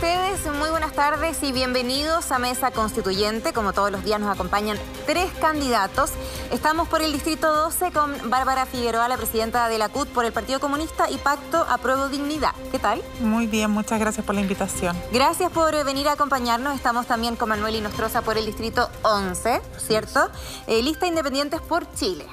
ustedes? Muy buenas tardes y bienvenidos a Mesa Constituyente. Como todos los días nos acompañan tres candidatos. Estamos por el Distrito 12 con Bárbara Figueroa, la presidenta de la CUT por el Partido Comunista y Pacto Apruebo Dignidad. ¿Qué tal? Muy bien, muchas gracias por la invitación. Gracias por venir a acompañarnos. Estamos también con Manuel Inostroza por el Distrito 11, ¿cierto? Eh, lista Independientes por Chile.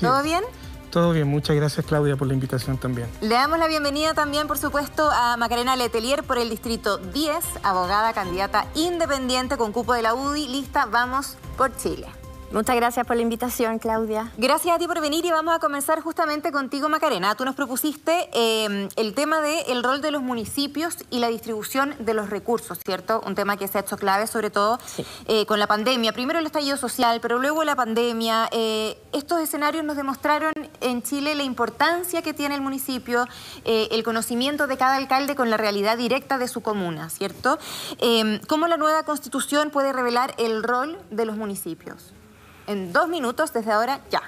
¿Todo bien? Todo bien, muchas gracias Claudia por la invitación también. Le damos la bienvenida también, por supuesto, a Macarena Letelier por el Distrito 10, abogada, candidata independiente con cupo de la UDI. Lista, vamos por Chile. Muchas gracias por la invitación, Claudia. Gracias a ti por venir y vamos a comenzar justamente contigo, Macarena. Tú nos propusiste em, el tema del rol de los municipios y la distribución de los recursos, ¿cierto? Un tema que se ha hecho clave, sobre todo eh, con la pandemia. Primero el estallido social, pero luego la pandemia. Eh, estos escenarios nos demostraron en Chile la importancia que tiene el municipio, eh, el conocimiento de cada alcalde con la realidad directa de su comuna, ¿cierto? Em, ¿Cómo la nueva constitución puede revelar el rol de los municipios? En dos minutos desde ahora ya.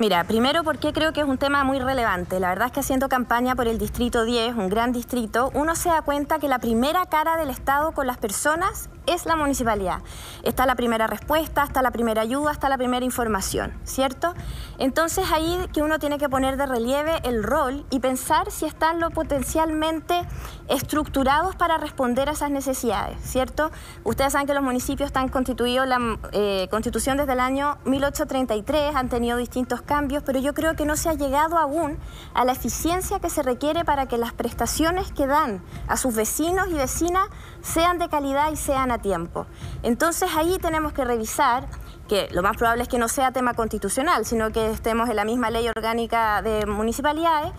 Mira, primero porque creo que es un tema muy relevante. La verdad es que haciendo campaña por el Distrito 10, un gran distrito, uno se da cuenta que la primera cara del Estado con las personas es la municipalidad. Está la primera respuesta, está la primera ayuda, está la primera información, ¿cierto? Entonces ahí que uno tiene que poner de relieve el rol y pensar si están lo potencialmente estructurados para responder a esas necesidades, ¿cierto? Ustedes saben que los municipios están constituidos, la eh, constitución desde el año 1833, han tenido distintos cambios, pero yo creo que no se ha llegado aún a la eficiencia que se requiere para que las prestaciones que dan a sus vecinos y vecinas sean de calidad y sean tiempo. Entonces ahí tenemos que revisar que lo más probable es que no sea tema constitucional, sino que estemos en la misma ley orgánica de municipalidades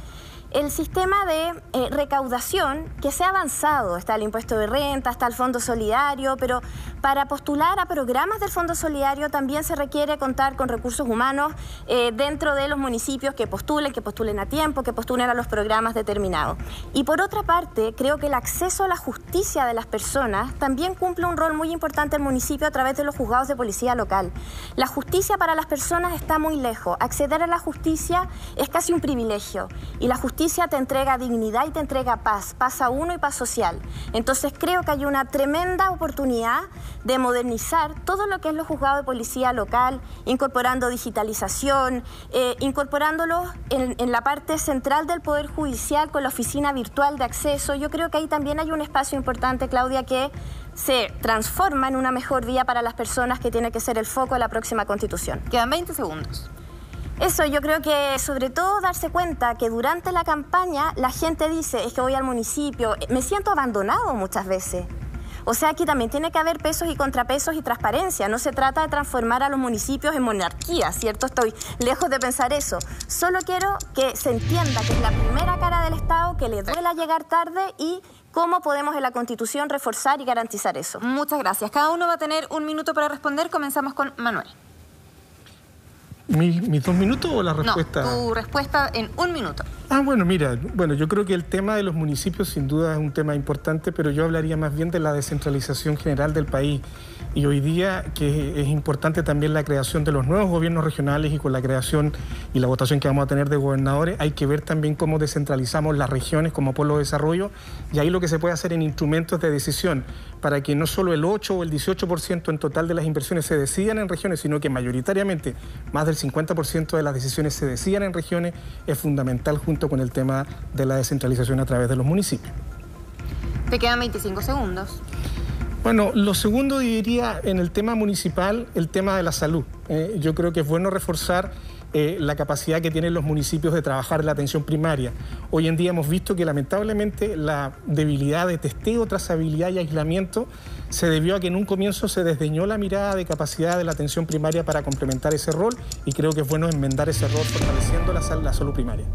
el sistema de eh, recaudación que se ha avanzado, está el impuesto de renta, está el fondo solidario, pero para postular a programas del fondo solidario también se requiere contar con recursos humanos eh, dentro de los municipios que postulen, que postulen a tiempo, que postulen a los programas determinados. Y por otra parte, creo que el acceso a la justicia de las personas también cumple un rol muy importante el municipio a través de los juzgados de policía local. La justicia para las personas está muy lejos. Acceder a la justicia es casi un privilegio. Y la justicia te entrega dignidad y te entrega paz, paz a uno y paz social. Entonces creo que hay una tremenda oportunidad de modernizar todo lo que es los juzgados de policía local, incorporando digitalización, eh, incorporándolo en, en la parte central del Poder Judicial con la oficina virtual de acceso. Yo creo que ahí también hay un espacio importante, Claudia, que se transforma en una mejor vía para las personas que tiene que ser el foco de la próxima constitución. Quedan 20 segundos. Eso, yo creo que sobre todo darse cuenta que durante la campaña la gente dice, es que voy al municipio, me siento abandonado muchas veces. O sea, aquí también tiene que haber pesos y contrapesos y transparencia. No se trata de transformar a los municipios en monarquía, ¿cierto? Estoy lejos de pensar eso. Solo quiero que se entienda que es la primera cara del Estado, que le duela llegar tarde y cómo podemos en la Constitución reforzar y garantizar eso. Muchas gracias. Cada uno va a tener un minuto para responder. Comenzamos con Manuel. ¿Mis, dos minutos o la respuesta? No, tu respuesta en un minuto. Ah, bueno, mira, bueno, yo creo que el tema de los municipios sin duda es un tema importante, pero yo hablaría más bien de la descentralización general del país. Y hoy día que es importante también la creación de los nuevos gobiernos regionales y con la creación y la votación que vamos a tener de gobernadores, hay que ver también cómo descentralizamos las regiones como polo de desarrollo y ahí lo que se puede hacer en instrumentos de decisión para que no solo el 8 o el 18% en total de las inversiones se decidan en regiones, sino que mayoritariamente más del 50% de las decisiones se decidan en regiones, es fundamental junto con el tema de la descentralización a través de los municipios. Te quedan 25 segundos. Bueno, lo segundo diría en el tema municipal, el tema de la salud. Eh, yo creo que es bueno reforzar eh, la capacidad que tienen los municipios de trabajar en la atención primaria. Hoy en día hemos visto que lamentablemente la debilidad de testeo, trazabilidad y aislamiento se debió a que en un comienzo se desdeñó la mirada de capacidad de la atención primaria para complementar ese rol y creo que es bueno enmendar ese rol fortaleciendo la, la salud primaria.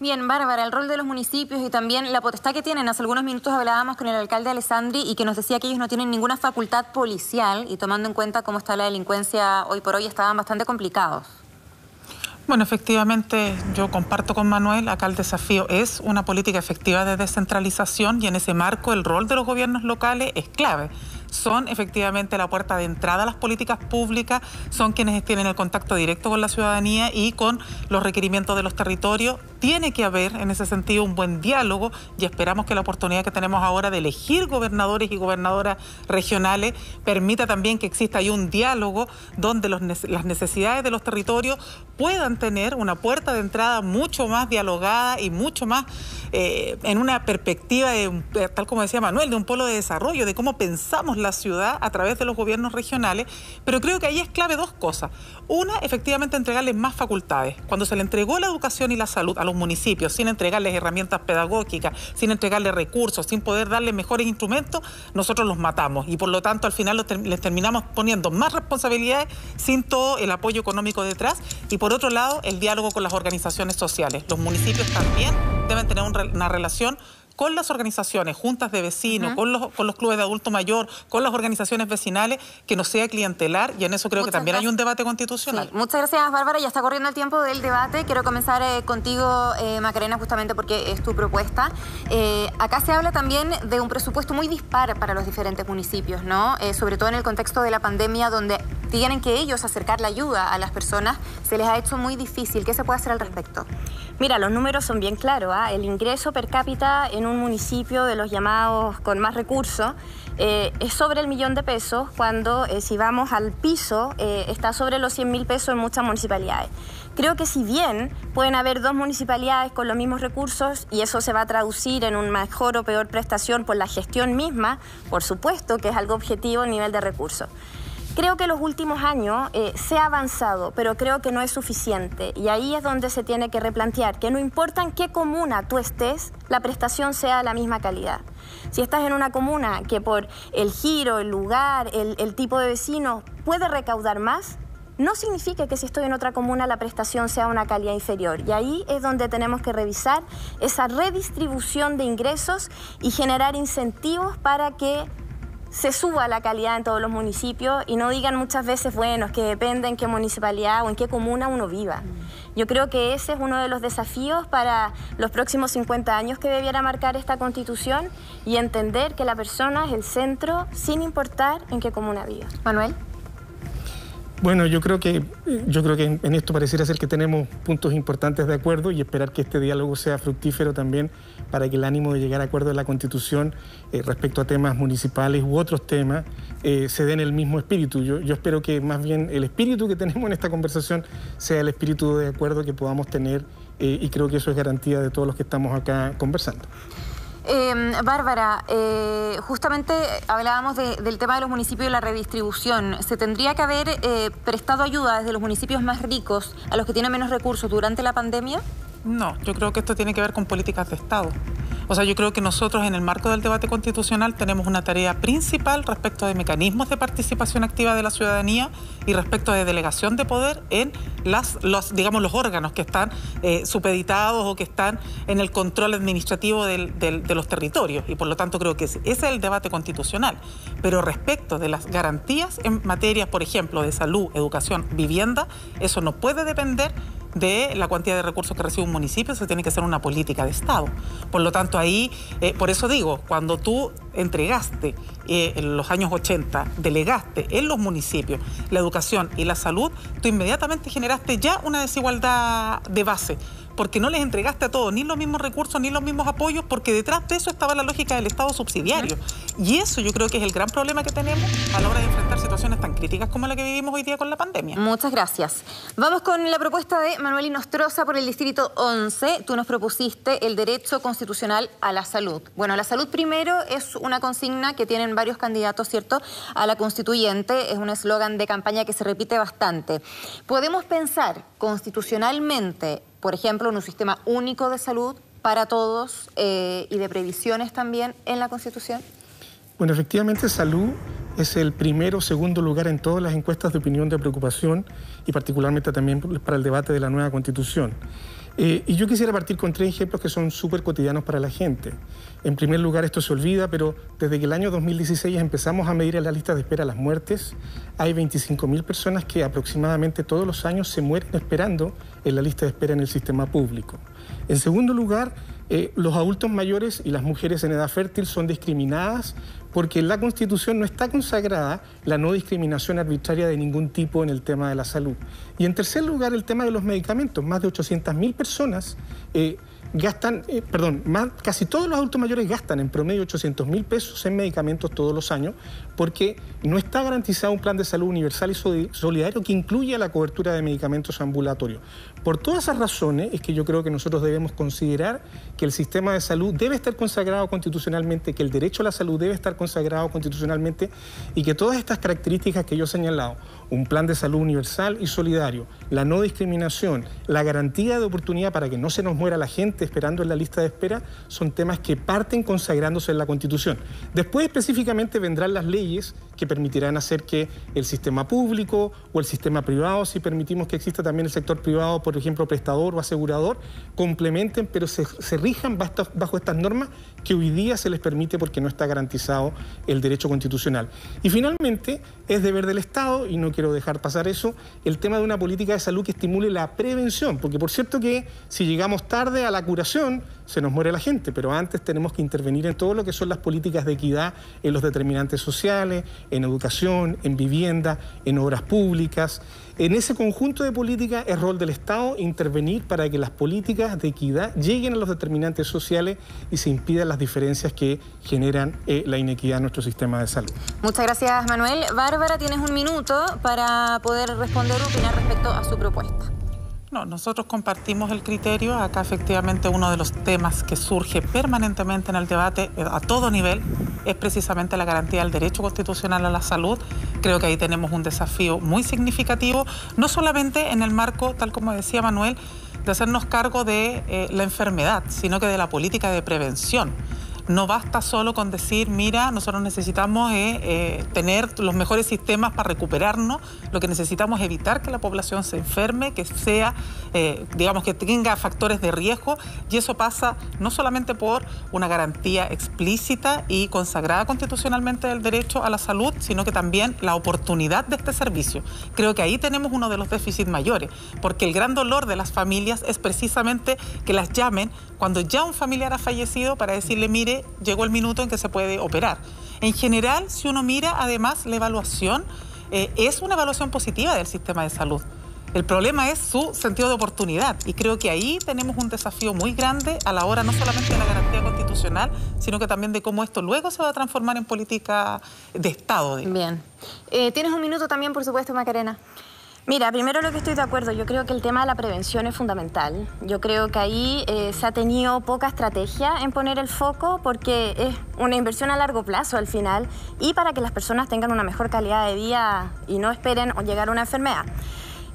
Bien, Bárbara, el rol de los municipios y también la potestad que tienen. Hace algunos minutos hablábamos con el alcalde Alessandri y que nos decía que ellos no tienen ninguna facultad policial y tomando en cuenta cómo está la delincuencia hoy por hoy estaban bastante complicados. Bueno, efectivamente, yo comparto con Manuel, acá el desafío es una política efectiva de descentralización y en ese marco el rol de los gobiernos locales es clave. Son efectivamente la puerta de entrada a las políticas públicas, son quienes tienen el contacto directo con la ciudadanía y con los requerimientos de los territorios tiene que haber en ese sentido un buen diálogo y esperamos que la oportunidad que tenemos ahora de elegir gobernadores y gobernadoras regionales permita también que exista ahí un diálogo donde las necesidades de los territorios puedan tener una puerta de entrada mucho más dialogada y mucho más eh, en una perspectiva, de, tal como decía Manuel, de un polo de desarrollo, de cómo pensamos la ciudad a través de los gobiernos regionales. Pero creo que ahí es clave dos cosas. Una, efectivamente, entregarles más facultades. Cuando se le entregó la educación y la salud a los municipios sin entregarles herramientas pedagógicas, sin entregarles recursos, sin poder darles mejores instrumentos, nosotros los matamos. Y por lo tanto, al final les terminamos poniendo más responsabilidades sin todo el apoyo económico detrás. Y por otro lado, el diálogo con las organizaciones sociales. Los municipios también deben tener una relación con las organizaciones, juntas de vecinos, con, los, con los clubes de adulto mayor, con las organizaciones vecinales, que no sea clientelar y en eso creo que también hay un debate constitucional. Muchas gracias, Bárbara. Ya está corriendo el tiempo del debate. Quiero comenzar eh, contigo, eh, Macarena, justamente porque es tu propuesta. Eh, acá se habla también de un presupuesto muy dispar para los diferentes municipios, ¿no? sobre todo en el contexto de la pandemia, donde tienen que ellos acercar la ayuda a las personas, se les ha hecho muy difícil. ¿Qué se puede hacer al respecto? Mira, los números son bien claros. ¿ah? El ingreso per cápita en un municipio de los llamados con más recursos eh, es sobre el millón de pesos, cuando eh, si vamos al piso eh, está sobre los 100 mil pesos en muchas municipalidades. Creo que si bien pueden haber dos municipalidades con los mismos recursos y eso se va a traducir en una mejor o peor prestación por la gestión misma, por supuesto que es algo objetivo el nivel de recursos. Creo que los últimos años eh, se ha avanzado, pero creo que no es suficiente. Y ahí es donde se tiene que replantear que no importa en qué comuna tú estés, la prestación sea de la misma calidad. Si estás en una comuna que por el giro, el lugar, el, el tipo de vecino puede recaudar más, no significa que si estoy en otra comuna la prestación sea una calidad inferior. Y ahí es donde tenemos que revisar esa redistribución de ingresos y generar incentivos para que se suba la calidad en todos los municipios y no digan muchas veces, bueno, que depende en qué municipalidad o en qué comuna uno viva. Yo creo que ese es uno de los desafíos para los próximos 50 años que debiera marcar esta constitución y entender que la persona es el centro sin importar en qué comuna viva. Manuel. Bueno, yo creo que yo creo que en, esto pareciera ser que tenemos puntos importantes de acuerdo y esperar que este diálogo sea fructífero también para que el ánimo de llegar a acuerdo de la Constitución eh, respecto a temas municipales u otros temas eh, se dé en el mismo espíritu. Yo, yo espero que más bien el espíritu que tenemos en esta conversación sea el espíritu de acuerdo que podamos tener eh, y creo que eso es garantía de todos los que estamos acá conversando. Em, Bárbara, eh, justamente hablábamos del tema de los municipios y la redistribución. ¿Se tendría que haber eh, prestado ayuda desde los municipios más ricos a los que tienen menos recursos durante la pandemia? No, yo creo que esto tiene que ver con políticas de Estado. O sea, yo creo que nosotros en el marco del debate constitucional tenemos una tarea principal respecto de mecanismos de participación activa de la ciudadanía y respecto de delegación de poder en las, los, digamos, los órganos que están eh, supeditados o que están en el control administrativo de los territorios. Y por lo tanto creo que ese es el debate constitucional. Pero respecto de las garantías en materias, por ejemplo, de salud, educación, vivienda, eso no puede depender de la cantidad de recursos que recibe un municipio, eso tiene que ser una política de Estado. Por lo tanto, ahí, eh, por eso digo, cuando tú entregaste eh, en los años 80, delegaste en los municipios la educación y la salud, tú inmediatamente generaste ya una desigualdad de base porque no les entregaste a todos ni los mismos recursos ni los mismos apoyos, porque detrás de eso estaba la lógica del Estado subsidiario. Y eso yo creo que es el gran problema que tenemos a la hora de enfrentar situaciones tan críticas como la que vivimos hoy día con la pandemia. Muchas gracias. Vamos con la propuesta de Manuel Inostroza por el Distrito 11. Tú nos propusiste el derecho constitucional a la salud. Bueno, la salud primero es una consigna que tienen varios candidatos, ¿cierto? A la constituyente. Es un eslogan de campaña que se repite bastante. Podemos pensar constitucionalmente por ejemplo, en un sistema único de salud para todos eh, y de previsiones también en la Constitución? Bueno, efectivamente, salud es el primero o segundo lugar en todas las encuestas de opinión de preocupación y particularmente también para el debate de la nueva Constitución. Eh, y yo quisiera partir con tres ejemplos que son súper cotidianos para la gente. En primer lugar, esto se olvida, pero desde que el año 2016 empezamos a medir en la lista de espera las muertes, hay 25.000 personas que aproximadamente todos los años se mueren esperando en la lista de espera en el sistema público. En segundo lugar, eh, los adultos mayores y las mujeres en edad fértil son discriminadas porque en la Constitución no está consagrada la no discriminación arbitraria de ningún tipo en el tema de la salud. Y en tercer lugar, el tema de los medicamentos. Más de 800.000 personas eh, gastan, eh, perdón, casi todos los adultos mayores gastan en promedio 800 mil pesos en medicamentos todos los años porque no está garantizado un plan de salud universal y solidario que incluya la cobertura de medicamentos ambulatorios. Por todas esas razones es que yo creo que nosotros debemos considerar que el sistema de salud debe estar consagrado constitucionalmente, que el derecho a la salud debe estar consagrado constitucionalmente y que todas estas características que yo he señalado, un plan de salud universal y solidario, la no discriminación, la garantía de oportunidad para que no se nos muera la gente esperando en la lista de espera, son temas que parten consagrándose en la Constitución. Después específicamente vendrán las leyes que permitirán hacer que el sistema público o el sistema privado, si permitimos que exista también el sector privado, por ejemplo, prestador o asegurador, complementen, pero se, rijan bajo, estas normas que hoy día se les permite porque no está garantizado el derecho constitucional. Y finalmente, es deber del Estado, y no quiero dejar pasar eso, el tema de una política de salud que estimule la prevención, porque por cierto que si llegamos tarde a la curación, se nos muere la gente, pero antes tenemos que intervenir en todo lo que son las políticas de equidad, en los determinantes sociales, en educación, en vivienda, en obras públicas. En ese conjunto de políticas es rol del Estado intervenir para que las políticas de equidad lleguen a los determinantes sociales y se impidan las diferencias que generan eh, la inequidad en nuestro sistema de salud. Muchas gracias, Manuel. Bárbara, tienes un minuto para poder responder o opinar respecto a su propuesta. No, nosotros compartimos el criterio. Acá efectivamente uno de los temas que surge permanentemente en el debate eh, a todo nivel es precisamente la garantía del derecho constitucional a la salud. Creo que ahí tenemos un desafío muy significativo, no solamente en el marco, tal como decía Manuel, de hacernos cargo de eh, la enfermedad, sino que de la política de prevención no basta solo con decir, mira, nosotros necesitamos eh, eh, tener los mejores sistemas para recuperarnos, lo que necesitamos es evitar que la población se enferme, que sea, eh, digamos, que tenga factores de riesgo, y eso pasa no solamente por una garantía explícita y consagrada constitucionalmente del derecho a la salud, sino que también la oportunidad de este servicio. Creo que ahí tenemos uno de los déficits mayores, porque el gran dolor de las familias es precisamente que las llamen cuando ya un familiar ha fallecido para decirle, mire, llegó el minuto en que se puede operar. En general, si uno mira además la evaluación, eh, es una evaluación positiva del sistema de salud. El problema es su sentido de oportunidad y creo que ahí tenemos un desafío muy grande a la hora no solamente de la garantía constitucional, sino que también de cómo esto luego se va a transformar en política de Estado. Bien. Eh, Tienes un minuto también, por supuesto, Macarena. Mira, primero lo que estoy de acuerdo, yo creo que el tema de la prevención es fundamental. Yo creo que ahí eh, se ha tenido poca estrategia en poner el foco porque es una inversión a largo plazo al final y para que las personas tengan una mejor calidad de vida y no esperen llegar a una enfermedad.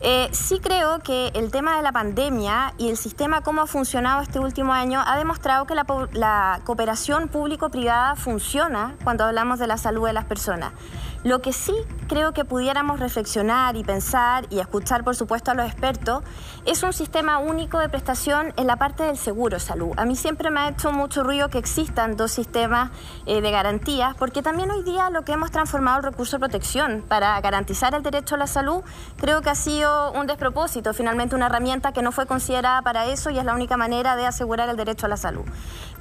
Eh, sí creo que el tema de la pandemia y el sistema cómo ha funcionado este último año ha demostrado que la, la cooperación público-privada funciona cuando hablamos de la salud de las personas. Lo que sí creo que pudiéramos reflexionar y pensar y escuchar, por supuesto, a los expertos, es un sistema único de prestación en la parte del seguro salud. A mí siempre me ha hecho mucho ruido que existan dos sistemas eh, de garantías, porque también hoy día lo que hemos transformado el recurso de protección para garantizar el derecho a la salud, creo que ha sido un despropósito, finalmente una herramienta que no fue considerada para eso y es la única manera de asegurar el derecho a la salud.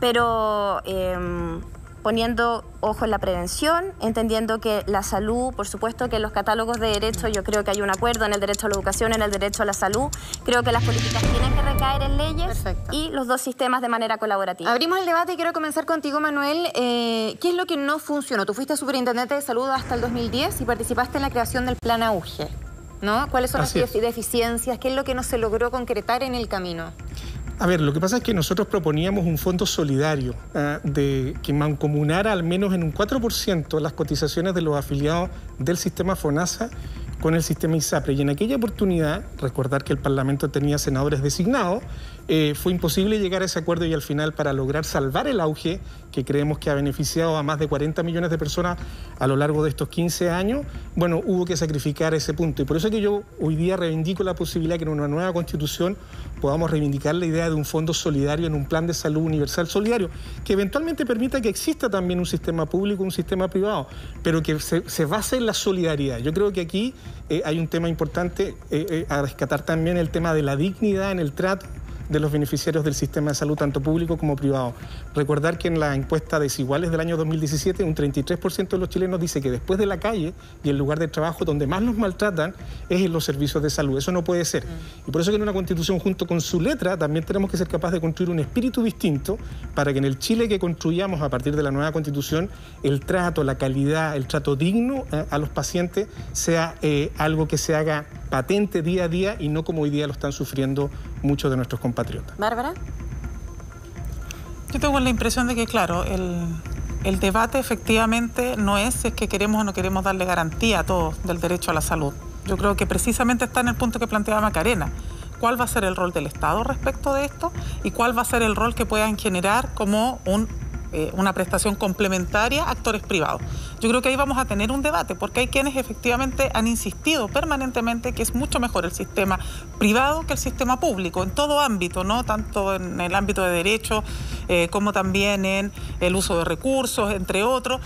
Pero... Em, poniendo ojo en la prevención, entendiendo que la salud, por supuesto que los catálogos de derechos, yo creo que hay un acuerdo en el derecho a la educación, en el derecho a la salud, creo que las políticas tienen que recaer en leyes y los dos sistemas de manera colaborativa. Abrimos el debate y quiero comenzar contigo, Manuel. Eh, ¿Qué es lo que no funcionó? Tú fuiste superintendente de salud hasta el 2010 y participaste en la creación del plan AUGE. ¿no? ¿Cuáles son las deficiencias? ¿Qué es lo que no se logró concretar en el camino? A ver, lo que pasa es que nosotros proponíamos un fondo solidario ah, de que mancomunara al menos en un 4% las cotizaciones de los afiliados del sistema FONASA con el sistema ISAPRE. Y en aquella oportunidad, recordar que el Parlamento tenía senadores designados, eh, fue imposible llegar a ese acuerdo y al final para lograr salvar el auge, que creemos que ha beneficiado a más de 40 millones de personas a lo largo de estos 15 años, bueno, hubo que sacrificar ese punto. Y por eso es que yo hoy día reivindico la posibilidad que en una nueva constitución podamos reivindicar la idea de un fondo solidario en un plan de salud universal solidario, que eventualmente permita que exista también un sistema público, un sistema privado, pero que se, base en la solidaridad. Yo creo que aquí eh, hay un tema importante eh, a rescatar también el tema de la dignidad en el trato de los beneficiarios del sistema de salud, tanto público como privado. Recordar que en la encuesta desiguales del año 2017, un 33% de los chilenos dice que después de la calle y el lugar de trabajo donde más los maltratan es en los servicios de salud. Eso no puede ser. Y por eso que en una constitución junto con su letra también tenemos que ser capaces de construir un espíritu distinto para que en el Chile que construyamos a partir de la nueva constitución el trato, la calidad, el trato digno eh, a los pacientes sea eh, algo que se haga patente día a día y no como hoy día lo están sufriendo muchos de nuestros compatriotas. Bárbara. Yo tengo la impresión de que, claro, el, el debate efectivamente no es si es que queremos o no queremos darle garantía a todos del derecho a la salud. Yo creo que precisamente está en el punto que planteaba Macarena. ¿Cuál va a ser el rol del Estado respecto de esto? ¿Y cuál va a ser el rol que puedan generar como un eh, una prestación complementaria a actores privados. Yo creo que ahí vamos a tener un debate, porque hay quienes efectivamente han insistido permanentemente que es mucho mejor el sistema privado que el sistema público, en todo ámbito, ¿no? Tanto en el ámbito de derecho eh, como también en el uso de recursos, entre otros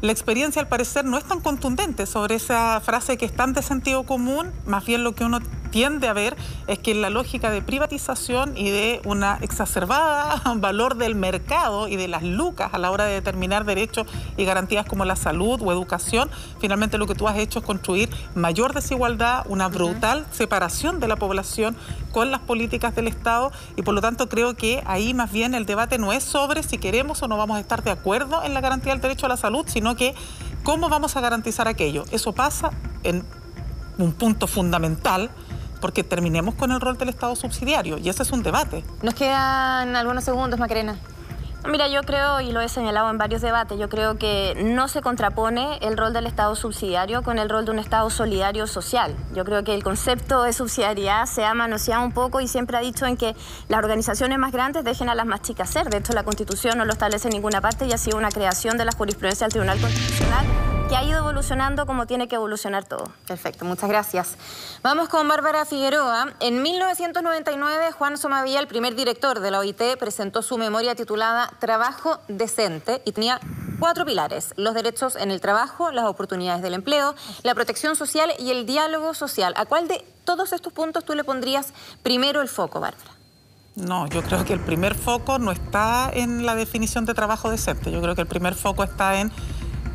la experiencia al parecer no es tan contundente sobre esa frase que es tan de sentido común, más bien lo que uno tiende a ver es que la lógica de privatización y de una exacerbada valor del mercado y de las lucas a la hora de determinar derechos y garantías como la salud o educación, finalmente lo que tú has hecho es construir mayor desigualdad, una brutal separación de la población con las políticas del Estado y por lo tanto creo que ahí más bien el debate no es sobre si queremos o no vamos a estar de acuerdo en la garantía del derecho a la salud, sino que cómo vamos a garantizar aquello. Eso pasa en un punto fundamental porque terminemos con el rol del Estado subsidiario y ese es un debate. Nos quedan algunos segundos, Macarena. Mira, yo creo, y lo he señalado en varios debates, yo creo que no se contrapone el rol del Estado subsidiario con el rol de un Estado solidario social. Yo creo que el concepto de subsidiariedad se ha manoseado un poco y siempre ha dicho en que las organizaciones más grandes dejen a las más chicas ser. De hecho, la Constitución no lo establece en ninguna parte y ha sido una creación de la jurisprudencia del Tribunal Constitucional que ha ido evolucionando como tiene que evolucionar todo. Perfecto, muchas gracias. Vamos con Bárbara Figueroa. En 1999, Juan Somavía, el primer director de la OIT, presentó su memoria titulada Trabajo Decente y tenía cuatro pilares, los derechos en el trabajo, las oportunidades del empleo, la protección social y el diálogo social. ¿A cuál de todos estos puntos tú le pondrías primero el foco, Bárbara? No, yo creo que el primer foco no está en la definición de trabajo decente, yo creo que el primer foco está en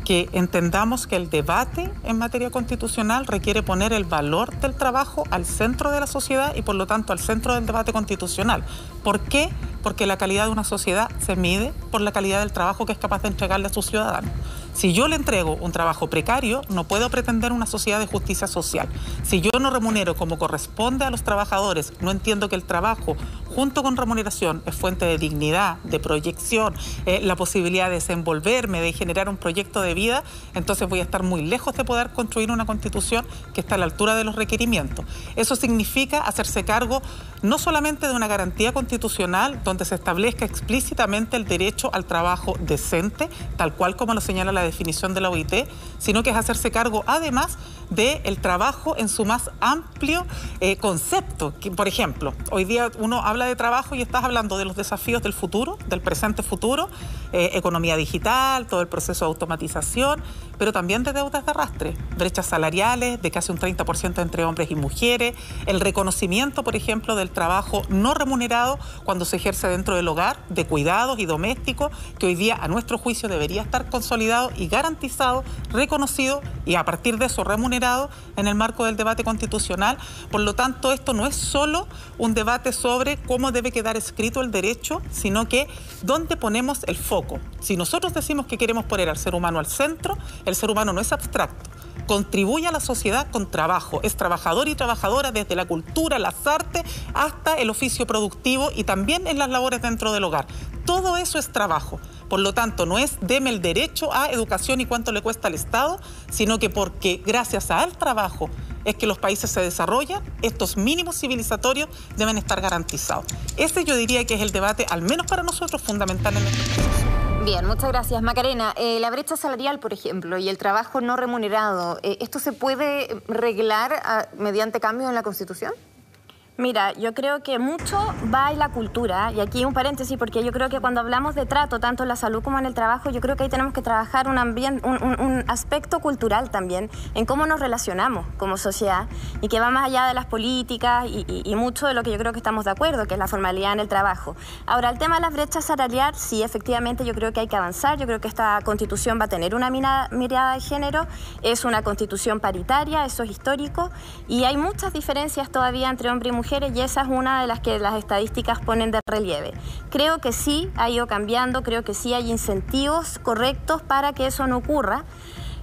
que entendamos que el debate en materia constitucional requiere poner el valor del trabajo al centro de la sociedad y por lo tanto al centro del debate constitucional. ¿Por qué? Porque la calidad de una sociedad se mide por la calidad del trabajo que es capaz de entregarle a sus ciudadanos. Si yo le entrego un trabajo precario, no puedo pretender una sociedad de justicia social. Si yo no remunero como corresponde a los trabajadores, no entiendo que el trabajo junto con remuneración es fuente de dignidad, de proyección, eh, la posibilidad de desenvolverme, de generar un proyecto de vida, entonces voy a estar muy lejos de poder construir una constitución que está a la altura de los requerimientos. Eso significa hacerse cargo no solamente de una garantía constitucional donde se establezca explícitamente el derecho al trabajo decente, tal cual como lo señala la definición de la OIT, sino que es hacerse cargo además del trabajo en su más amplio eh, concepto. por ejemplo, hoy día uno habla de trabajo y estás hablando de los desafíos del futuro, del presente futuro, eh, economía digital, todo el proceso de automatización, pero también de deudas de arrastre, brechas salariales de casi un 30% entre hombres y mujeres, el reconocimiento, por ejemplo, del trabajo no remunerado cuando se ejerce dentro del hogar, de cuidados y domésticos, que hoy día a nuestro juicio debería estar consolidado y garantizado, reconocido y a partir de eso remunerado en el marco del debate constitucional. Por lo tanto, esto no es solo un debate sobre cómo debe quedar escrito el derecho, sino que dónde ponemos el foco. Si nosotros decimos que queremos poner al ser humano al centro, el ser humano no es abstracto contribuye a la sociedad con trabajo. Es trabajador y trabajadora desde la cultura, las artes, hasta el oficio productivo y también en las labores dentro del hogar. Todo eso es trabajo. Por lo tanto, no es deme el derecho a educación y cuánto le cuesta al Estado, sino que porque gracias al trabajo es que los países se desarrollan, estos mínimos civilizatorios deben estar garantizados. Ese yo diría que es el debate, al menos para nosotros, fundamental en este. Bien, muchas gracias. Macarena, eh, la brecha salarial, por ejemplo, y el trabajo no remunerado, eh, ¿esto se puede reglar ah, mediante cambios en la Constitución? Mira, yo creo que mucho va en la cultura, y aquí un paréntesis, porque yo creo que cuando hablamos de trato, tanto en la salud como en el trabajo, yo creo que ahí tenemos que trabajar un, ambiente, un, aspecto cultural también, en cómo nos relacionamos como sociedad, y que va más allá de las políticas y, mucho de lo que yo creo que estamos de acuerdo, que es la formalidad en el trabajo. Ahora, el tema de las brechas salariales, sí, efectivamente, yo creo que hay que avanzar, yo creo que esta constitución va a tener una mirada de género, es una constitución paritaria, eso es histórico, y hay muchas diferencias todavía entre hombre y mujer y esa es una de las que las estadísticas ponen de relieve. Creo que sí ha ido cambiando, creo que sí hay incentivos correctos para que eso no ocurra.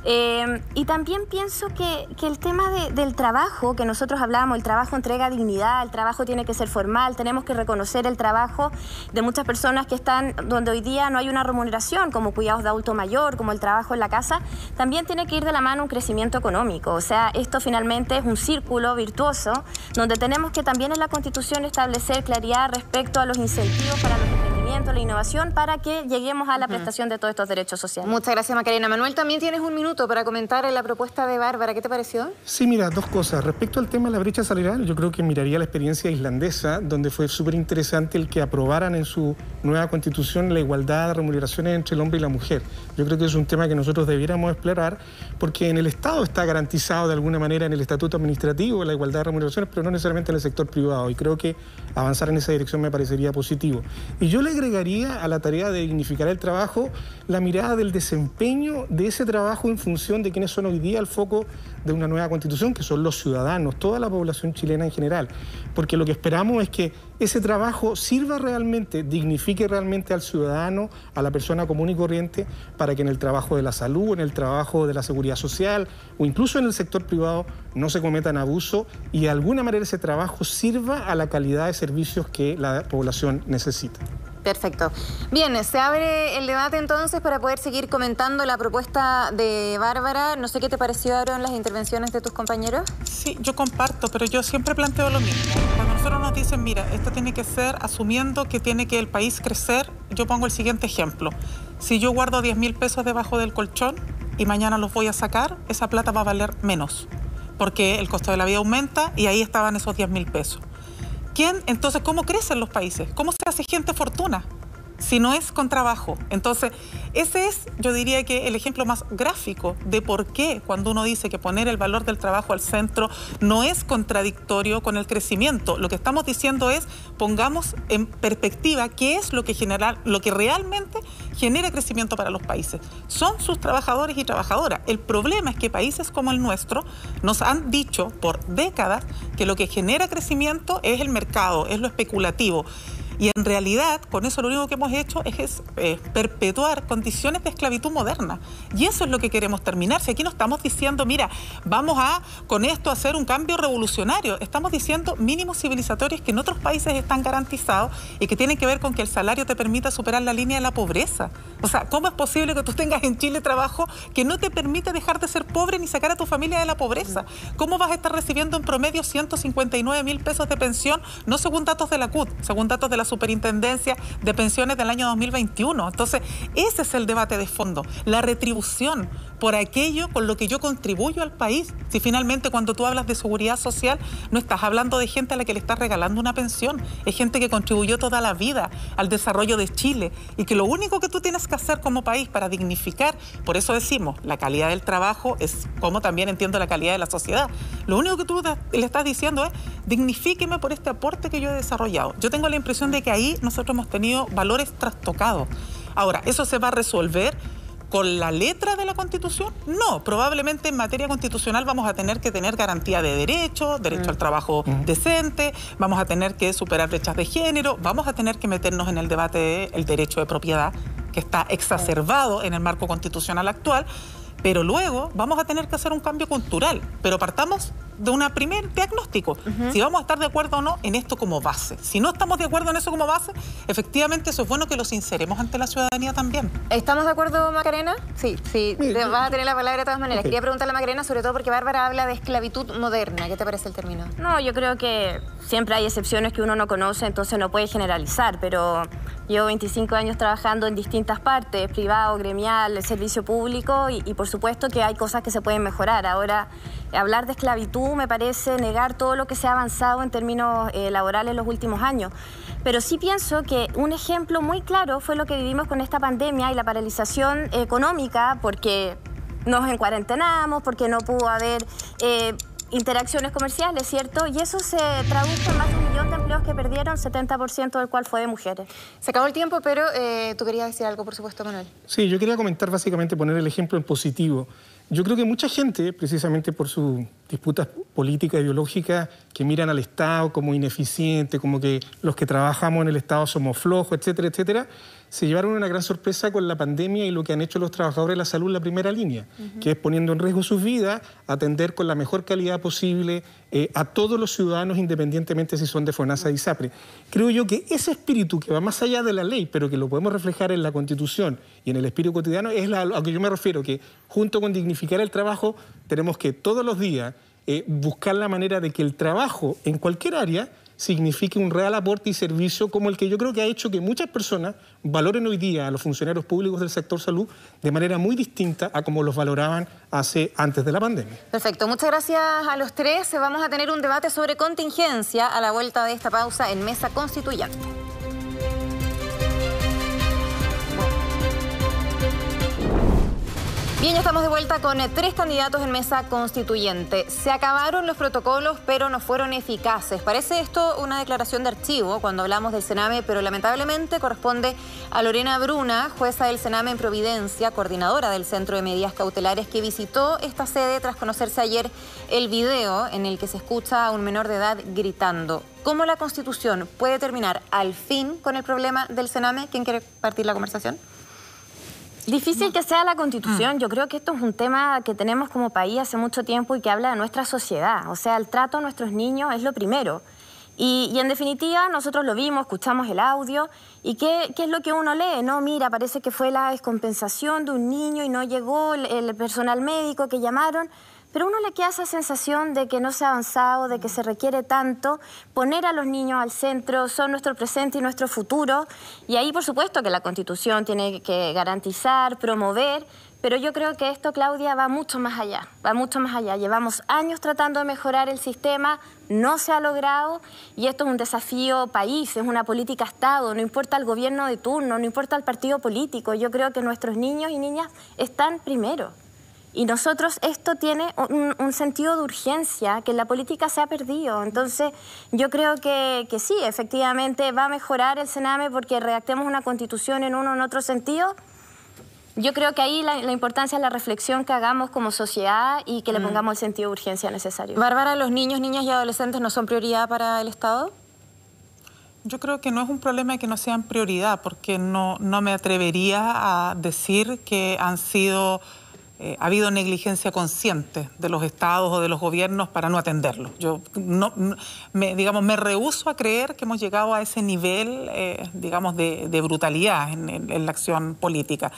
Eh, y también pienso que, el tema del trabajo, que nosotros hablamos, el trabajo entrega dignidad, el trabajo tiene que ser formal, tenemos que reconocer el trabajo de muchas personas que están donde hoy día no hay una remuneración, como cuidados de adulto mayor, como el trabajo en la casa, también tiene que ir de la mano un crecimiento económico. O sea, esto finalmente es un círculo virtuoso donde tenemos que también en la Constitución establecer claridad respecto a los incentivos para los la innovación para que lleguemos a la prestación de todos estos derechos sociales. Muchas gracias, Macarena. Manuel, también tienes un minuto para comentar la propuesta de Bárbara. ¿Qué te pareció? Sí, mira, dos cosas. Respecto al tema de la brecha salarial, yo creo que miraría la experiencia islandesa, donde fue súper interesante el que aprobaran en su nueva constitución la igualdad de remuneraciones entre el hombre y la mujer. Yo creo que es un tema que nosotros debiéramos explorar, porque en el Estado está garantizado de alguna manera en el estatuto administrativo la igualdad de remuneraciones, pero no necesariamente en el sector privado. Y creo que avanzar en esa dirección me parecería positivo. Y yo le agregaría a la tarea de dignificar el trabajo la mirada del desempeño de ese trabajo en función de quienes son hoy día el foco de una nueva constitución, que son los ciudadanos, toda la población chilena en general. Porque lo que esperamos es que ese trabajo sirva realmente, dignifique realmente al ciudadano, a la persona común y corriente, para que en el trabajo de la salud, en el trabajo de la seguridad social o incluso en el sector privado no se cometan abusos y de alguna manera ese trabajo sirva a la calidad de servicios que la población necesita. Perfecto. Bien, se abre el debate entonces para poder seguir comentando la propuesta de Bárbara. No sé qué te pareció, Aaron, las intervenciones de tus compañeros. Sí, yo comparto, pero yo siempre planteo lo mismo. Cuando nosotros nos dicen, mira, esto tiene que ser asumiendo que tiene que el país crecer, yo pongo el siguiente ejemplo. Si yo guardo 10 mil pesos debajo del colchón y mañana los voy a sacar, esa plata va a valer menos, porque el costo de la vida aumenta y ahí estaban esos 10 mil pesos. ¿Quién? Entonces, ¿cómo crecen los países? ¿Cómo se hace gente fortuna? Si no es con trabajo. Entonces, ese es, yo diría que el ejemplo más gráfico de por qué cuando uno dice que poner el valor del trabajo al centro no es contradictorio con el crecimiento. Lo que estamos diciendo es pongamos en perspectiva qué es lo que genera, lo que realmente genera crecimiento para los países. Son sus trabajadores y trabajadoras. El problema es que países como el nuestro nos han dicho por décadas que lo que genera crecimiento es el mercado, es lo especulativo. Y en realidad, con eso lo único que hemos hecho es, eh, perpetuar condiciones de esclavitud moderna. Y eso es lo que queremos terminar. Si aquí no estamos diciendo, mira, vamos a con esto hacer un cambio revolucionario, estamos diciendo mínimos civilizatorios que en otros países están garantizados y que tienen que ver con que el salario te permita superar la línea de la pobreza. O sea, ¿cómo es posible que tú tengas en Chile trabajo que no te permite dejar de ser pobre ni sacar a tu familia de la pobreza? ¿Cómo vas a estar recibiendo en promedio 159 mil pesos de pensión, no según datos de la CUT, según datos de la Superintendencia de Pensiones del año 2021. Entonces, ese es el debate de fondo, la retribución por aquello con lo que yo contribuyo al país. Si finalmente cuando tú hablas de seguridad social, no estás hablando de gente a la que le estás regalando una pensión, es gente que contribuyó toda la vida al desarrollo de Chile y que lo único que tú tienes que hacer como país para dignificar, por eso decimos, la calidad del trabajo es como también entiendo la calidad de la sociedad. Lo único que tú le estás diciendo es, dignifíqueme por este aporte que yo he desarrollado. Yo tengo la impresión de que ahí nosotros hemos tenido valores trastocados. Ahora, eso se va a resolver con la letra de la Constitución? No, probablemente en materia constitucional vamos a tener que tener garantía de derechos, derecho al mm. trabajo mm. decente, vamos a tener que superar brechas de género, vamos a tener que meternos en el debate del derecho de propiedad que está exacerbado en el marco constitucional actual, pero luego vamos a tener que hacer un cambio cultural, pero partamos de un primer diagnóstico, si vamos a estar de acuerdo o no en esto como base. Si no estamos de acuerdo en eso como base, efectivamente eso es bueno que los inseremos ante la ciudadanía también. ¿Estamos de acuerdo, Macarena? Sí, sí, vas a tener la palabra de todas maneras. Quería preguntarle a Macarena, sobre todo porque Bárbara habla de esclavitud moderna. ¿Qué te parece el término? No, yo creo que siempre hay excepciones que uno no conoce, entonces no puede generalizar, pero Llevo 25 años trabajando en distintas partes, privado, gremial, el servicio público y, por supuesto que hay cosas que se pueden mejorar. Ahora, Hablar de esclavitud me parece negar todo lo que se ha avanzado en términos eh, laborales en los últimos años. Pero sí pienso que un ejemplo muy claro fue lo que vivimos con esta pandemia y la paralización económica, porque nos encuarentenamos, porque no pudo haber eh, interacciones comerciales, ¿cierto? Y eso se tradujo en más de un millón de empleos que perdieron, 70% del cual fue de mujeres. Se acabó el tiempo, pero eh, tú querías decir algo, por supuesto, Manuel. Sí, yo quería comentar básicamente, poner el ejemplo en positivo. Yo creo que mucha gente, precisamente por sus disputas políticas, ideológicas, que miran al Estado como ineficiente, como que los que trabajamos en el Estado somos flojos, etcétera, etcétera, se llevaron una gran sorpresa con la pandemia y lo que han hecho los trabajadores de la salud en la primera línea, que es poniendo en riesgo sus vidas, atender con la mejor calidad posible eh, a todos los ciudadanos, independientemente si son de FONASA y ISAPRE. Creo yo que ese espíritu que va más allá de la ley, pero que lo podemos reflejar en la Constitución y en el espíritu cotidiano, es a lo que yo me refiero, que junto con dignificar el trabajo, tenemos que todos los días eh, buscar la manera de que el trabajo en cualquier área signifique un real aporte y servicio como el que yo creo que ha hecho que muchas personas valoren hoy día a los funcionarios públicos del sector salud de manera muy distinta a como los valoraban hace antes de la pandemia. Perfecto, muchas gracias a los tres. Vamos a tener un debate sobre contingencia a la vuelta de esta pausa en Mesa Constituyente. Bien, ya estamos de vuelta con eh, tres candidatos en mesa constituyente. Se acabaron los protocolos, pero no fueron eficaces. Parece esto una declaración de archivo cuando hablamos del Sename, pero lamentablemente corresponde a Lorena Bruna, jueza del Sename en Providencia, coordinadora del Centro de Medidas Cautelares, que visitó esta sede tras conocerse ayer el video en el que se escucha a un menor de edad gritando. ¿Cómo la Constitución puede terminar al fin con el problema del Sename? ¿Quién quiere partir la conversación? Difícil que sea la constitución, mm. yo creo que esto es un tema que tenemos como país hace mucho tiempo y que habla de nuestra sociedad. O sea, el trato a nuestros niños es lo primero. Y, en definitiva, nosotros lo vimos, escuchamos el audio. ¿Y qué, qué, es lo que uno lee? No, mira, parece que fue la descompensación de un niño y no llegó el personal médico que llamaron pero uno le queda esa sensación de que no se ha avanzado, de que se requiere tanto, poner a los niños al centro, son nuestro presente y nuestro futuro, y ahí por supuesto que la Constitución tiene que garantizar, promover, pero yo creo que esto, Claudia, va mucho más allá, va mucho más allá. Llevamos años tratando de mejorar el sistema, no se ha logrado y esto es un desafío país, es una política Estado, no importa el gobierno de turno, no importa el partido político. Yo creo que nuestros niños y niñas están primero. Y nosotros esto tiene un, sentido de urgencia que en la política se ha perdido. Entonces yo creo que, que, sí, efectivamente va a mejorar el Sename porque redactemos una constitución en uno o en otro sentido. Yo creo que ahí la, importancia es la reflexión que hagamos como sociedad y que le mm. pongamos el sentido de urgencia necesario. Bárbara, ¿los niños, niñas y adolescentes no son prioridad para el Estado? Yo creo que no es un problema de que no sean prioridad, porque no, no me atrevería a decir que han sido eh, ha habido negligencia consciente de los estados o de los gobiernos para no atenderlo. Yo no, me, digamos, me rehuso a creer que hemos llegado a ese nivel, eh, digamos, de, brutalidad en la acción política.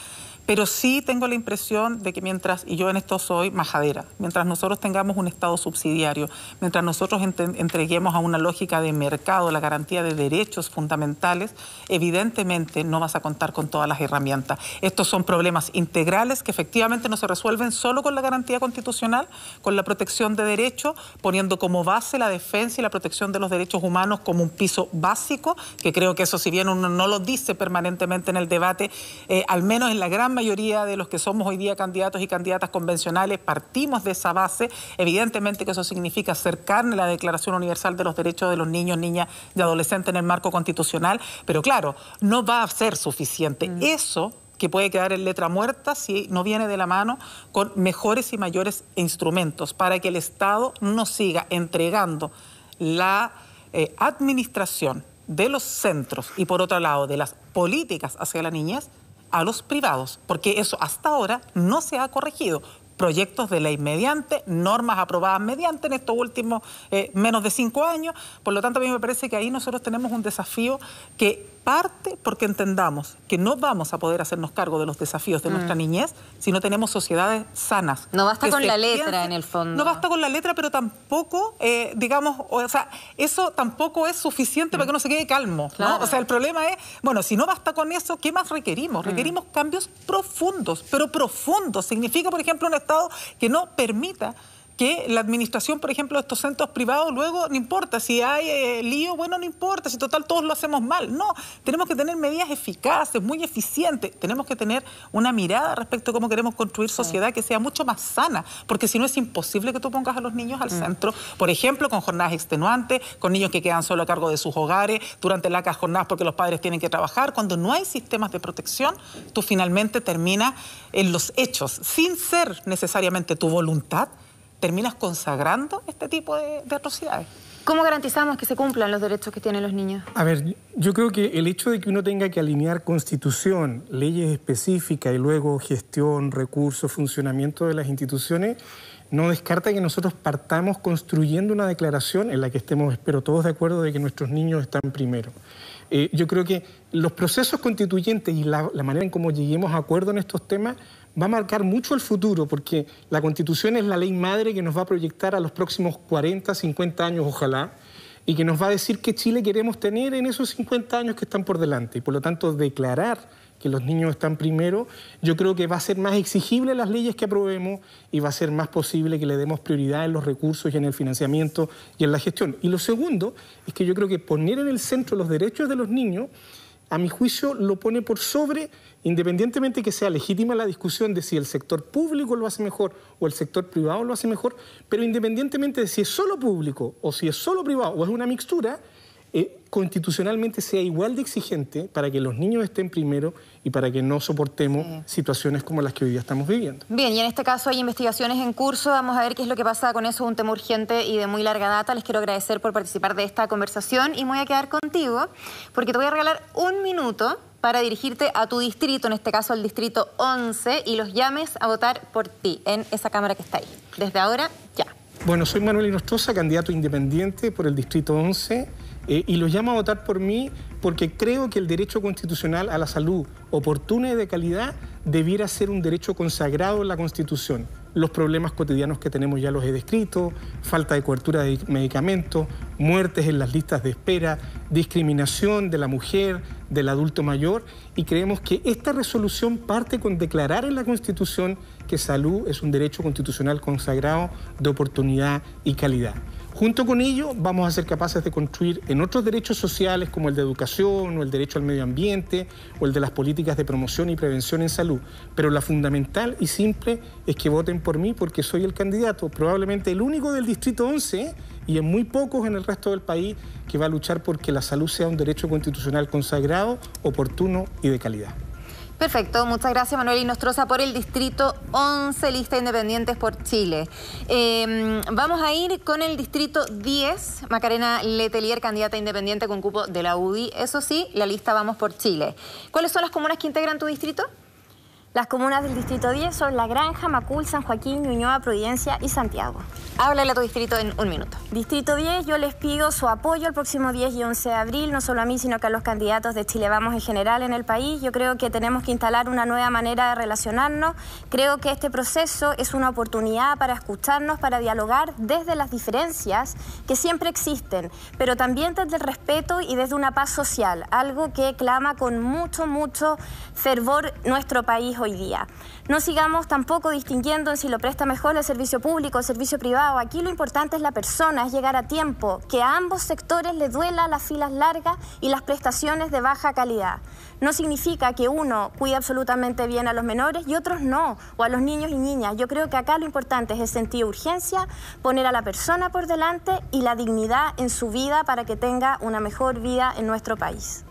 Pero sí tengo la impresión de que mientras, y yo en esto soy majadera, mientras nosotros tengamos un Estado subsidiario, mientras nosotros entreguemos a una lógica de mercado la garantía de derechos fundamentales, evidentemente no vas a contar con todas las herramientas. Estos son problemas integrales que efectivamente no se resuelven solo con la garantía constitucional, con la protección de derechos, poniendo como base la defensa y la protección de los derechos humanos como un piso básico, que creo que eso si bien uno no lo dice permanentemente en el debate, eh, al menos en la gran mayoría de los que somos hoy día candidatos y candidatas convencionales partimos de esa base. Evidentemente que eso significa acercar la Declaración Universal de los Derechos de los Niños, Niñas y Adolescentes en el marco constitucional, pero claro, no va a ser suficiente. Mm. Eso que puede quedar en letra muerta si no viene de la mano con mejores y mayores instrumentos para que el Estado no siga entregando la eh, administración de los centros y por otro lado de las políticas hacia la niñez a los privados, porque eso hasta ahora no se ha corregido. Proyectos de ley mediante, normas aprobadas mediante en estos últimos eh, menos de cinco años. Por lo tanto, a mí me parece que ahí nosotros tenemos un desafío que parte porque entendamos que no vamos a poder hacernos cargo de los desafíos de nuestra mm. niñez si no tenemos sociedades sanas. No basta con la letra en el fondo. No basta con la letra, pero tampoco, eh, digamos, o sea, eso tampoco es suficiente para que uno se quede calmo. O sea, el problema es, bueno, si no basta con eso, ¿qué más requerimos? Mm. Requerimos cambios profundos, pero profundos. Significa, por ejemplo, un Estado que no permita que la administración, por ejemplo, de estos centros privados, luego no importa, si hay eh, lío, bueno, no importa, si total todos lo hacemos mal. No, tenemos que tener medidas eficaces, muy eficientes, tenemos que tener una mirada respecto a cómo queremos construir sociedad que sea mucho más sana, porque si no es imposible que tú pongas a los niños al mm. centro, por ejemplo, con jornadas extenuantes, con niños que quedan solo a cargo de sus hogares, durante largas jornadas porque los padres tienen que trabajar, cuando no hay sistemas de protección, tú finalmente terminas en los hechos, sin ser necesariamente tu voluntad, terminas consagrando este tipo de, atrocidades. ¿Cómo garantizamos que se cumplan los derechos que tienen los niños? A ver, yo creo que el hecho de que uno tenga que alinear constitución, leyes específicas y luego gestión, recursos, funcionamiento de las instituciones, no descarta que nosotros partamos construyendo una declaración en la que estemos, espero, todos de acuerdo de que nuestros niños están primero. Eh, yo creo que los procesos constituyentes y la, la manera en cómo lleguemos a acuerdo en estos temas va a marcar mucho el futuro, porque la Constitución es la ley madre que nos va a proyectar a los próximos 40, 50 años, ojalá, y que nos va a decir qué Chile queremos tener en esos 50 años que están por delante. Y por lo tanto, declarar que los niños están primero, yo creo que va a ser más exigible las leyes que aprobemos y va a ser más posible que le demos prioridad en los recursos y en el financiamiento y en la gestión. Y lo segundo es que yo creo que poner en el centro los derechos de los niños, a mi juicio, lo pone por sobre independientemente que sea legítima la discusión de si el sector público lo hace mejor o el sector privado lo hace mejor, pero independientemente de si es solo público o si es solo privado o es una mixtura, eh, constitucionalmente sea igual de exigente para que los niños estén primero y para que no soportemos situaciones como las que hoy día estamos viviendo. Bien, y en este caso hay investigaciones en curso, vamos a ver qué es lo que pasa con eso, un tema urgente y de muy larga data. Les quiero agradecer por participar de esta conversación y me voy a quedar contigo porque te voy a regalar un minuto para dirigirte a tu distrito, en este caso al distrito 11, y los llames a votar por ti en esa cámara que está ahí. Desde ahora, ya. Bueno, soy Manuel Inostroza, candidato independiente por el distrito 11, eh, y los llamo a votar por mí porque creo que el derecho constitucional a la salud oportuna y de calidad debiera ser un derecho consagrado en la Constitución los problemas cotidianos que tenemos ya los he descrito, falta de cobertura de medicamentos, muertes en las listas de espera, discriminación de la mujer, del adulto mayor, y creemos que esta resolución parte con declarar en la Constitución que salud es un derecho constitucional consagrado de oportunidad y calidad. Junto con ello, vamos a ser capaces de construir en otros derechos sociales como el de educación o el derecho al medio ambiente o el de las políticas de promoción y prevención en salud. Pero la fundamental y simple es que voten por mí porque soy el candidato, probablemente el único del Distrito 11 y en muy pocos en el resto del país que va a luchar porque la salud sea un derecho constitucional consagrado, oportuno y de calidad. Perfecto, muchas gracias Manuel Inostroza por el distrito 11, lista independientes por Chile. Em, vamos a ir con el distrito 10, Macarena Letelier, candidata independiente con cupo de la UDI. Eso sí, la lista vamos por Chile. ¿Cuáles son las comunas que integran tu distrito? Las comunas del Distrito 10 son La Granja, Macul, San Joaquín, Ñuñoa, Providencia y Santiago. Háblale a tu distrito en un minuto. Distrito 10, yo les pido su apoyo el próximo 10 y 11 de abril, no solo a mí, sino que a los candidatos de Chile Vamos en general en el país. Yo creo que tenemos que instalar una nueva manera de relacionarnos. Creo que este proceso es una oportunidad para escucharnos, para dialogar desde las diferencias que siempre existen, pero también desde el respeto y desde una paz social, algo que clama con mucho, mucho fervor nuestro país No sigamos tampoco distinguiendo en si lo presta mejor el servicio público o el servicio privado. Aquí lo importante es la persona, es llegar a tiempo, que a ambos sectores les duela las filas largas y las prestaciones de baja calidad. No significa que uno cuide absolutamente bien a los menores y otros no, o a los niños y niñas. Yo creo que acá lo importante es el sentido de urgencia, poner a la persona por delante y la dignidad en su vida para que tenga una mejor vida en nuestro país.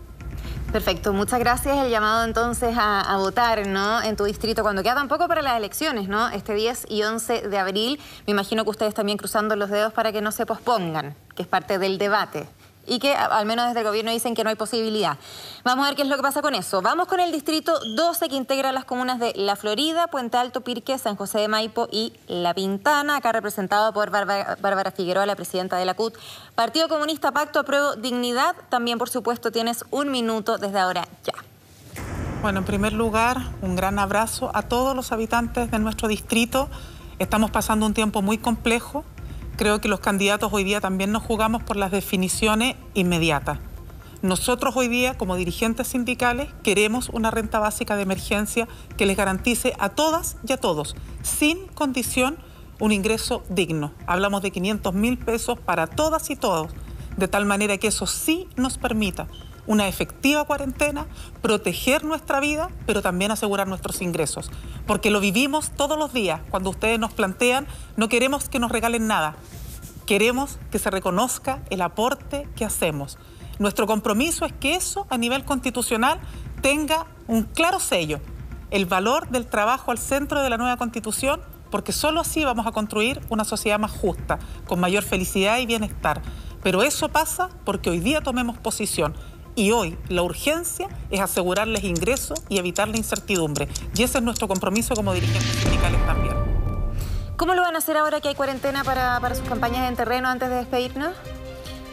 Perfecto, muchas gracias. El llamado entonces a, votar ¿no? en tu distrito cuando queda tampoco para las elecciones, ¿no? Este 10 y 11 de abril. Me imagino que ustedes también cruzando los dedos para que no se pospongan, que es parte del debate y que al menos desde el gobierno dicen que no hay posibilidad. Vamos a ver qué es lo que pasa con eso. Vamos con el distrito 12 que integra las comunas de La Florida, Puente Alto, Pirque, San José de Maipo y La Pintana, acá representado por Bárbara, Figueroa, la presidenta de la CUT. Partido Comunista Pacto Apruebo Dignidad, también por supuesto tienes un minuto desde ahora ya. Bueno, en primer lugar, un gran abrazo a todos los habitantes de nuestro distrito. Estamos pasando un tiempo muy complejo creo que los candidatos hoy día también nos jugamos por las definiciones inmediatas. Nosotros hoy día, como dirigentes sindicales, queremos una renta básica de emergencia que les garantice a todas y a todos, sin condición, un ingreso digno. Hablamos de 500 mil pesos para todas y todos, de tal manera que eso sí nos permita una efectiva cuarentena, proteger nuestra vida, pero también asegurar nuestros ingresos. Porque lo vivimos todos los días. Cuando ustedes nos plantean, no queremos que nos regalen nada. Queremos que se reconozca el aporte que hacemos. Nuestro compromiso es que eso a nivel constitucional tenga un claro sello, el valor del trabajo al centro de la nueva constitución porque solo así vamos a construir una sociedad más justa, con mayor felicidad y bienestar. Pero eso pasa porque hoy día tomemos posición. Y hoy la urgencia es asegurarles ingresos y evitar la incertidumbre. Y ese es nuestro compromiso como dirigentes sindicales también. ¿Cómo lo van a hacer ahora que hay cuarentena para, sus campañas en terreno antes de despedirnos?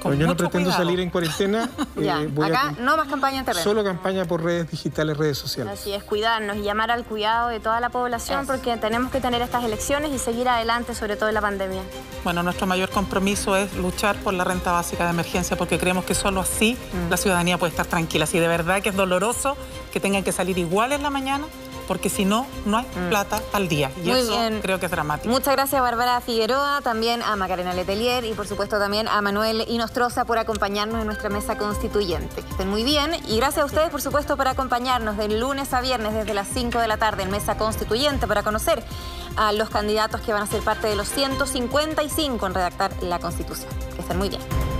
Yo no pretendo salir en cuarentena. ya, eh, acá no más campaña en terreno. Solo campaña por redes digitales, redes sociales. Así es, cuidarnos y llamar al cuidado de toda la población porque tenemos que tener estas elecciones y seguir adelante, sobre todo en la pandemia. Bueno, nuestro mayor compromiso es luchar por la renta básica de emergencia porque creemos que solo así mm. la ciudadanía puede estar tranquila. Si de verdad que es doloroso que tengan que salir igual en la mañana, porque si no, no hay mm. plata al día. Y eso creo que es dramático. Muchas gracias, Bárbara Figueroa, también a Macarena Letelier y, por supuesto, también a Manuel Inostroza por acompañarnos en nuestra mesa constituyente. Que estén muy bien. Y gracias a ustedes, por supuesto, por acompañarnos de lunes a viernes desde las 5 de la tarde en Mesa Constituyente para conocer a los candidatos que van a ser parte de los 155 en redactar la Constitución. Que estén muy bien.